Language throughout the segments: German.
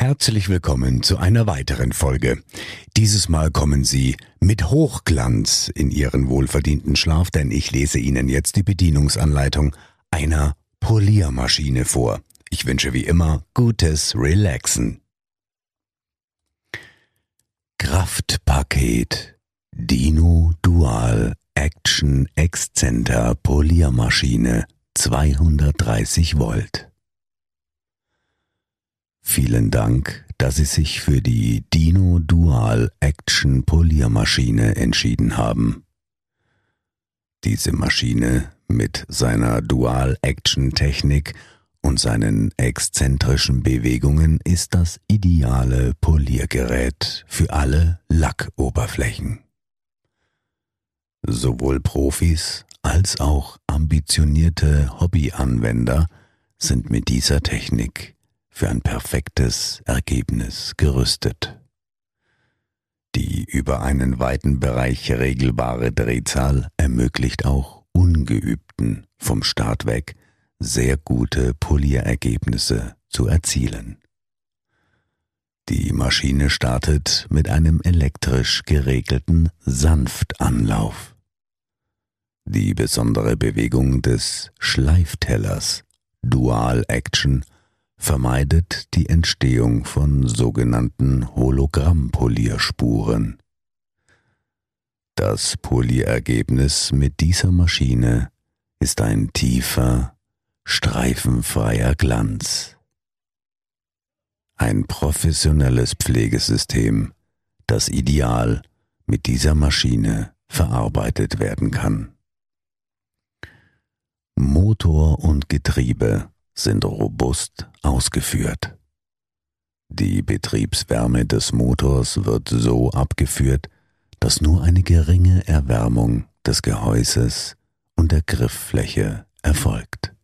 Herzlich willkommen zu einer weiteren Folge. Dieses Mal kommen Sie mit Hochglanz in Ihren wohlverdienten Schlaf, denn ich lese Ihnen jetzt die Bedienungsanleitung einer Poliermaschine vor. Ich wünsche wie immer gutes Relaxen. Kraftpaket Dino Dual Action Excenter Poliermaschine 230 Volt. Vielen Dank, dass Sie sich für die Dino Dual Action Poliermaschine entschieden haben. Diese Maschine mit seiner Dual Action Technik und seinen exzentrischen Bewegungen ist das ideale Poliergerät für alle Lackoberflächen. Sowohl Profis als auch ambitionierte Hobbyanwender sind mit dieser Technik für ein perfektes Ergebnis gerüstet. Die über einen weiten Bereich regelbare Drehzahl ermöglicht auch Ungeübten vom Start weg sehr gute Polierergebnisse zu erzielen. Die Maschine startet mit einem elektrisch geregelten Sanftanlauf. Die besondere Bewegung des Schleiftellers Dual Action vermeidet die Entstehung von sogenannten Hologrammpolierspuren. Das Polierergebnis mit dieser Maschine ist ein tiefer, streifenfreier Glanz. Ein professionelles Pflegesystem, das ideal mit dieser Maschine verarbeitet werden kann. Motor und Getriebe sind robust ausgeführt. Die Betriebswärme des Motors wird so abgeführt, dass nur eine geringe Erwärmung des Gehäuses und der Grifffläche erfolgt.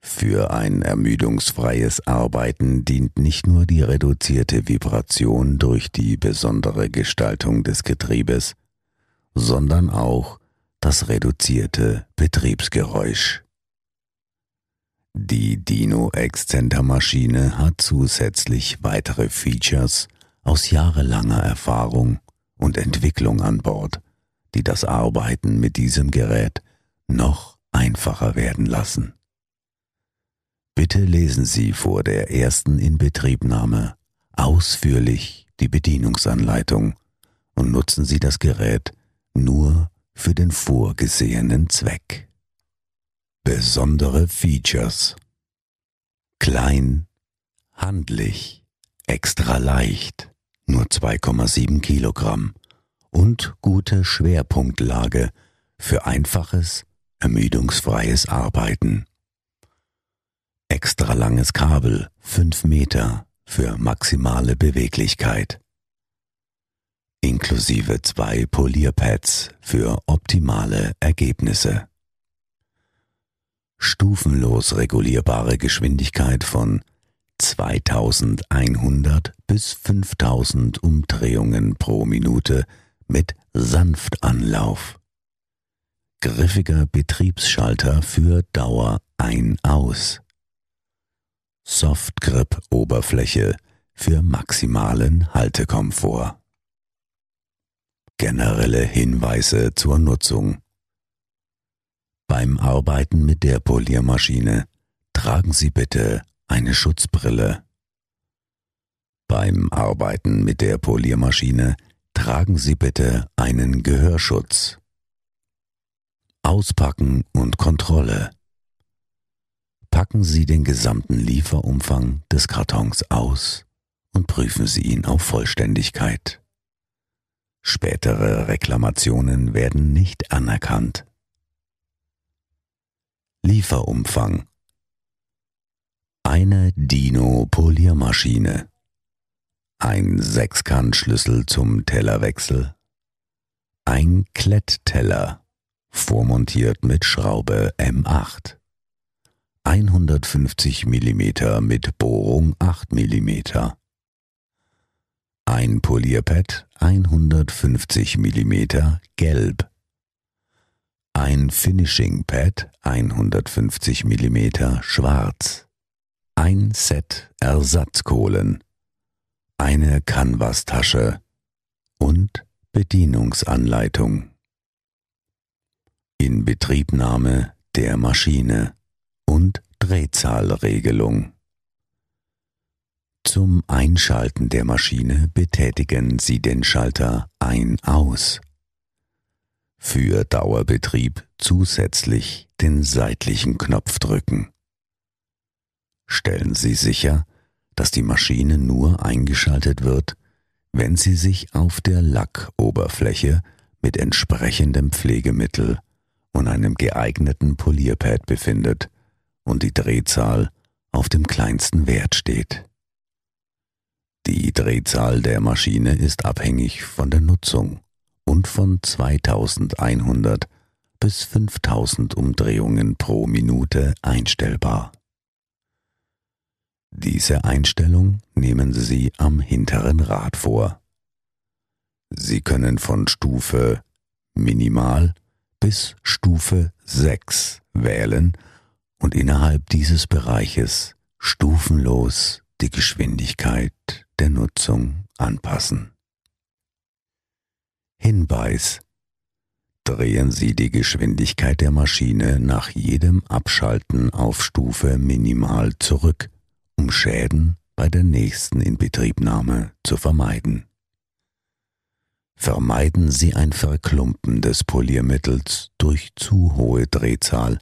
Für ein ermüdungsfreies Arbeiten dient nicht nur die reduzierte Vibration durch die besondere Gestaltung des Getriebes, sondern auch das reduzierte Betriebsgeräusch. Die Dino Excenter Maschine hat zusätzlich weitere Features aus jahrelanger Erfahrung und Entwicklung an Bord, die das Arbeiten mit diesem Gerät noch einfacher werden lassen. Bitte lesen Sie vor der ersten Inbetriebnahme ausführlich die Bedienungsanleitung und nutzen Sie das Gerät nur für den vorgesehenen Zweck. Besondere Features. Klein, handlich, extra leicht, nur 2,7 Kilogramm und gute Schwerpunktlage für einfaches, ermüdungsfreies Arbeiten. Extra langes Kabel, 5 Meter für maximale Beweglichkeit. Inklusive zwei Polierpads für optimale Ergebnisse stufenlos regulierbare Geschwindigkeit von 2100 bis 5000 Umdrehungen pro Minute mit Sanftanlauf. Griffiger Betriebsschalter für Dauer ein-aus. Softgrip-Oberfläche für maximalen Haltekomfort. Generelle Hinweise zur Nutzung. Beim Arbeiten mit der Poliermaschine tragen Sie bitte eine Schutzbrille. Beim Arbeiten mit der Poliermaschine tragen Sie bitte einen Gehörschutz. Auspacken und Kontrolle. Packen Sie den gesamten Lieferumfang des Kartons aus und prüfen Sie ihn auf Vollständigkeit. Spätere Reklamationen werden nicht anerkannt. Lieferumfang eine Dino-Poliermaschine, ein Sechskantschlüssel zum Tellerwechsel, Ein Klettteller, vormontiert mit Schraube M8. 150 mm mit Bohrung 8 mm. Ein Polierpad 150 mm gelb. Ein Finishing Pad 150 mm schwarz. Ein Set Ersatzkohlen. Eine Canvas-Tasche und Bedienungsanleitung. Inbetriebnahme der Maschine und Drehzahlregelung. Zum Einschalten der Maschine betätigen Sie den Schalter Ein-Aus. Für Dauerbetrieb zusätzlich den seitlichen Knopf drücken. Stellen Sie sicher, dass die Maschine nur eingeschaltet wird, wenn sie sich auf der Lackoberfläche mit entsprechendem Pflegemittel und einem geeigneten Polierpad befindet und die Drehzahl auf dem kleinsten Wert steht. Die Drehzahl der Maschine ist abhängig von der Nutzung und von 2100 bis 5000 Umdrehungen pro Minute einstellbar. Diese Einstellung nehmen Sie am hinteren Rad vor. Sie können von Stufe Minimal bis Stufe 6 wählen und innerhalb dieses Bereiches stufenlos die Geschwindigkeit der Nutzung anpassen. Hinweis Drehen Sie die Geschwindigkeit der Maschine nach jedem Abschalten auf Stufe Minimal zurück, um Schäden bei der nächsten Inbetriebnahme zu vermeiden. Vermeiden Sie ein Verklumpen des Poliermittels durch zu hohe Drehzahl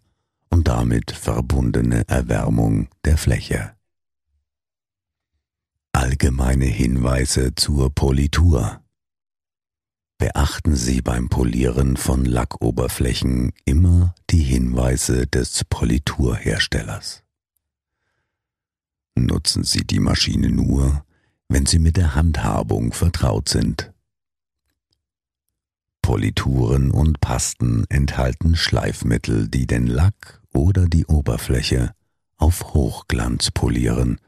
und damit verbundene Erwärmung der Fläche. Allgemeine Hinweise zur Politur. Beachten Sie beim Polieren von Lackoberflächen immer die Hinweise des Politurherstellers. Nutzen Sie die Maschine nur, wenn Sie mit der Handhabung vertraut sind. Polituren und Pasten enthalten Schleifmittel, die den Lack oder die Oberfläche auf Hochglanz polieren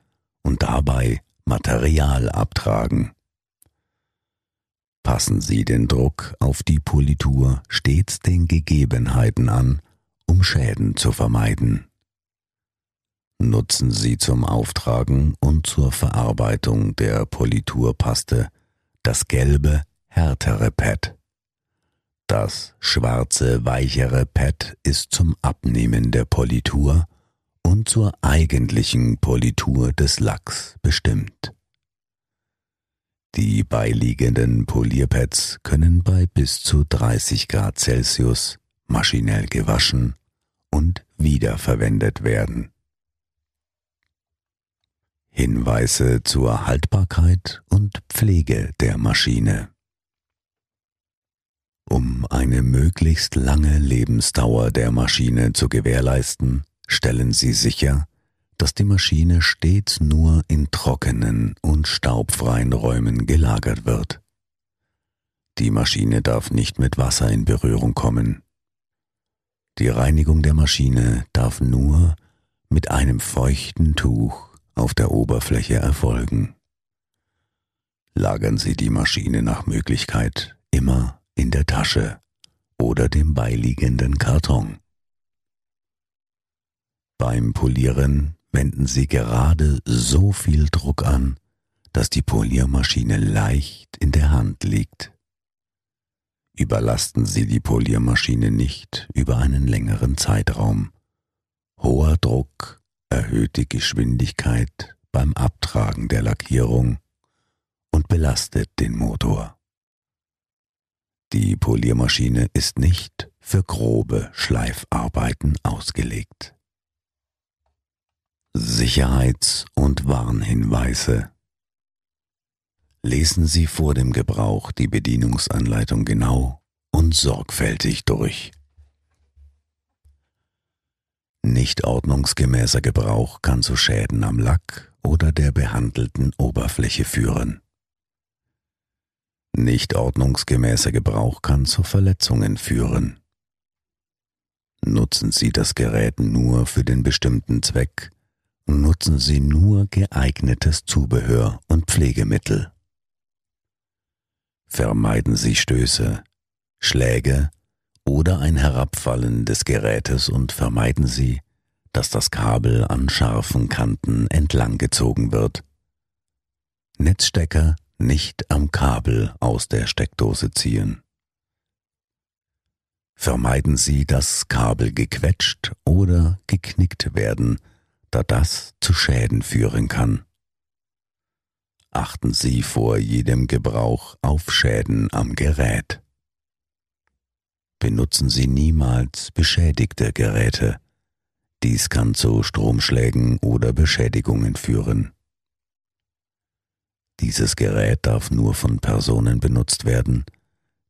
und dabei Material abtragen. Passen Sie den Druck auf die Politur stets den Gegebenheiten an, um Schäden zu vermeiden. Nutzen Sie zum Auftragen und zur Verarbeitung der Politurpaste das gelbe, härtere Pad. Das schwarze, weichere Pad ist zum Abnehmen der Politur und zur eigentlichen Politur des Lacks bestimmt. Die beiliegenden Polierpads können bei bis zu 30 Grad Celsius maschinell gewaschen und wiederverwendet werden. Hinweise zur Haltbarkeit und Pflege der Maschine. Um eine möglichst lange Lebensdauer der Maschine zu gewährleisten, stellen Sie sicher, dass die Maschine stets nur in trockenen und staubfreien Räumen gelagert wird. Die Maschine darf nicht mit Wasser in Berührung kommen. Die Reinigung der Maschine darf nur mit einem feuchten Tuch auf der Oberfläche erfolgen. Lagern Sie die Maschine nach Möglichkeit immer in der Tasche oder dem beiliegenden Karton. Beim Polieren wenden Sie gerade so viel Druck an, dass die Poliermaschine leicht in der Hand liegt. Überlasten Sie die Poliermaschine nicht über einen längeren Zeitraum. Hoher Druck erhöht die Geschwindigkeit beim Abtragen der Lackierung und belastet den Motor. Die Poliermaschine ist nicht für grobe Schleifarbeiten ausgelegt. Sicherheits- und Warnhinweise Lesen Sie vor dem Gebrauch die Bedienungsanleitung genau und sorgfältig durch. Nicht ordnungsgemäßer Gebrauch kann zu Schäden am Lack oder der behandelten Oberfläche führen. nicht ordnungsgemäßer Gebrauch kann zu Verletzungen führen. Nutzen Sie das Gerät nur für den bestimmten Zweck nutzen Sie nur geeignetes Zubehör und Pflegemittel. Vermeiden Sie Stöße, Schläge oder ein Herabfallen des Gerätes und vermeiden Sie, dass das Kabel an scharfen Kanten entlang gezogen wird. Netzstecker nicht am Kabel aus der Steckdose ziehen. Vermeiden Sie, dass Kabel gequetscht oder geknickt werden, da das zu Schäden führen kann. Achten Sie vor jedem Gebrauch auf Schäden am Gerät. Benutzen Sie niemals beschädigte Geräte. Dies kann zu Stromschlägen oder Beschädigungen führen. Dieses Gerät darf nur von Personen benutzt werden,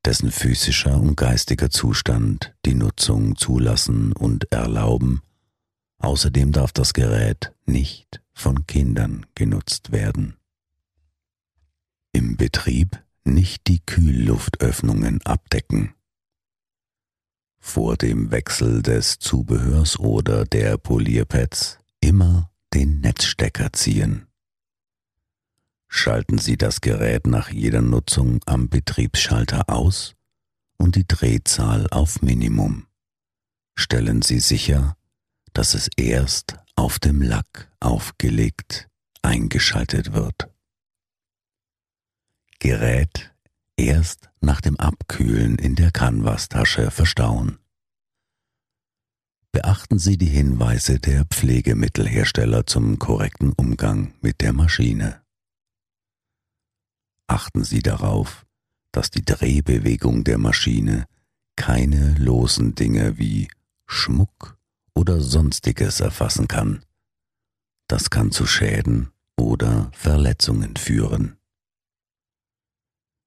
dessen physischer und geistiger Zustand die Nutzung zulassen und erlauben. Außerdem darf das Gerät nicht von Kindern genutzt werden. Im Betrieb nicht die Kühlluftöffnungen abdecken. Vor dem Wechsel des Zubehörs oder der Polierpads immer den Netzstecker ziehen. Schalten Sie das Gerät nach jeder Nutzung am Betriebsschalter aus und die Drehzahl auf Minimum. Stellen Sie sicher, dass es erst auf dem Lack aufgelegt eingeschaltet wird. Gerät erst nach dem Abkühlen in der Canvas-Tasche verstauen. Beachten Sie die Hinweise der Pflegemittelhersteller zum korrekten Umgang mit der Maschine. Achten Sie darauf, dass die Drehbewegung der Maschine keine losen Dinge wie Schmuck oder sonstiges erfassen kann. Das kann zu Schäden oder Verletzungen führen.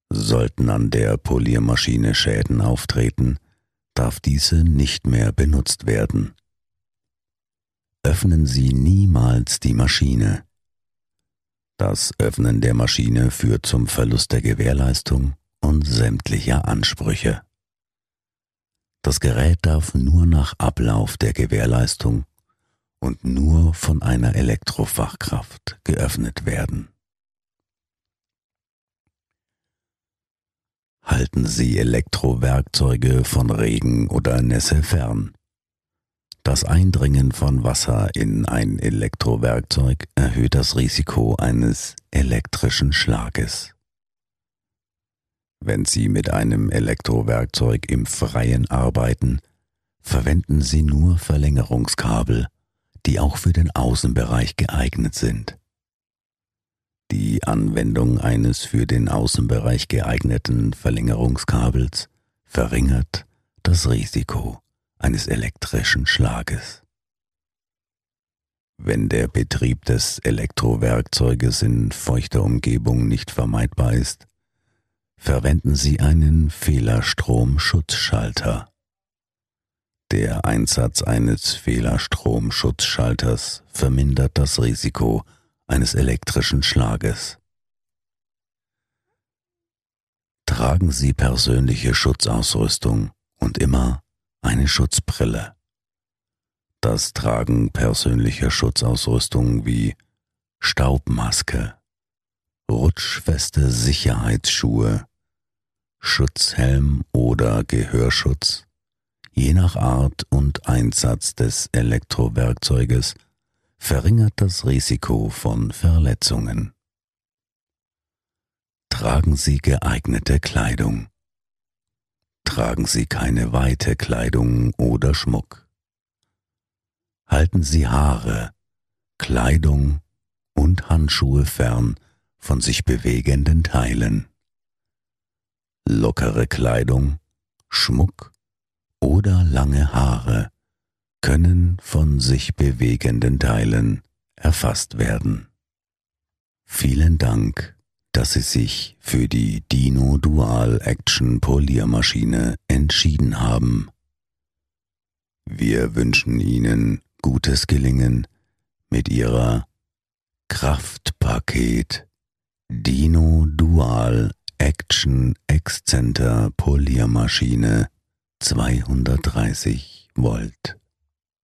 Sollten an der Poliermaschine Schäden auftreten, darf diese nicht mehr benutzt werden. Öffnen Sie niemals die Maschine, das Öffnen der Maschine führt zum Verlust der Gewährleistung und sämtlicher Ansprüche. Das Gerät darf nur nach Ablauf der Gewährleistung und nur von einer Elektrofachkraft geöffnet werden. Halten Sie Elektrowerkzeuge von Regen oder Nässe fern. Das Eindringen von Wasser in ein Elektrowerkzeug erhöht das Risiko eines elektrischen Schlages. Wenn Sie mit einem Elektrowerkzeug im Freien arbeiten, verwenden Sie nur Verlängerungskabel, die auch für den Außenbereich geeignet sind. Die Anwendung eines für den Außenbereich geeigneten Verlängerungskabels verringert das Risiko eines elektrischen Schlages. Wenn der Betrieb des Elektrowerkzeuges in feuchter Umgebung nicht vermeidbar ist, verwenden Sie einen Fehlerstromschutzschalter. Der Einsatz eines Fehlerstromschutzschalters vermindert das Risiko eines elektrischen Schlages. Tragen Sie persönliche Schutzausrüstung und immer eine Schutzbrille. Das Tragen persönlicher Schutzausrüstung wie Staubmaske, rutschfeste Sicherheitsschuhe, Schutzhelm oder Gehörschutz, je nach Art und Einsatz des Elektrowerkzeuges, verringert das Risiko von Verletzungen. Tragen Sie geeignete Kleidung tragen Sie keine weite Kleidung oder Schmuck. Halten Sie Haare, Kleidung und Handschuhe fern von sich bewegenden Teilen. Lockere Kleidung, Schmuck oder lange Haare können von sich bewegenden Teilen erfasst werden. Vielen Dank dass sie sich für die Dino Dual Action Poliermaschine entschieden haben. Wir wünschen Ihnen gutes Gelingen mit Ihrer Kraftpaket Dino Dual Action Excenter Poliermaschine 230 Volt.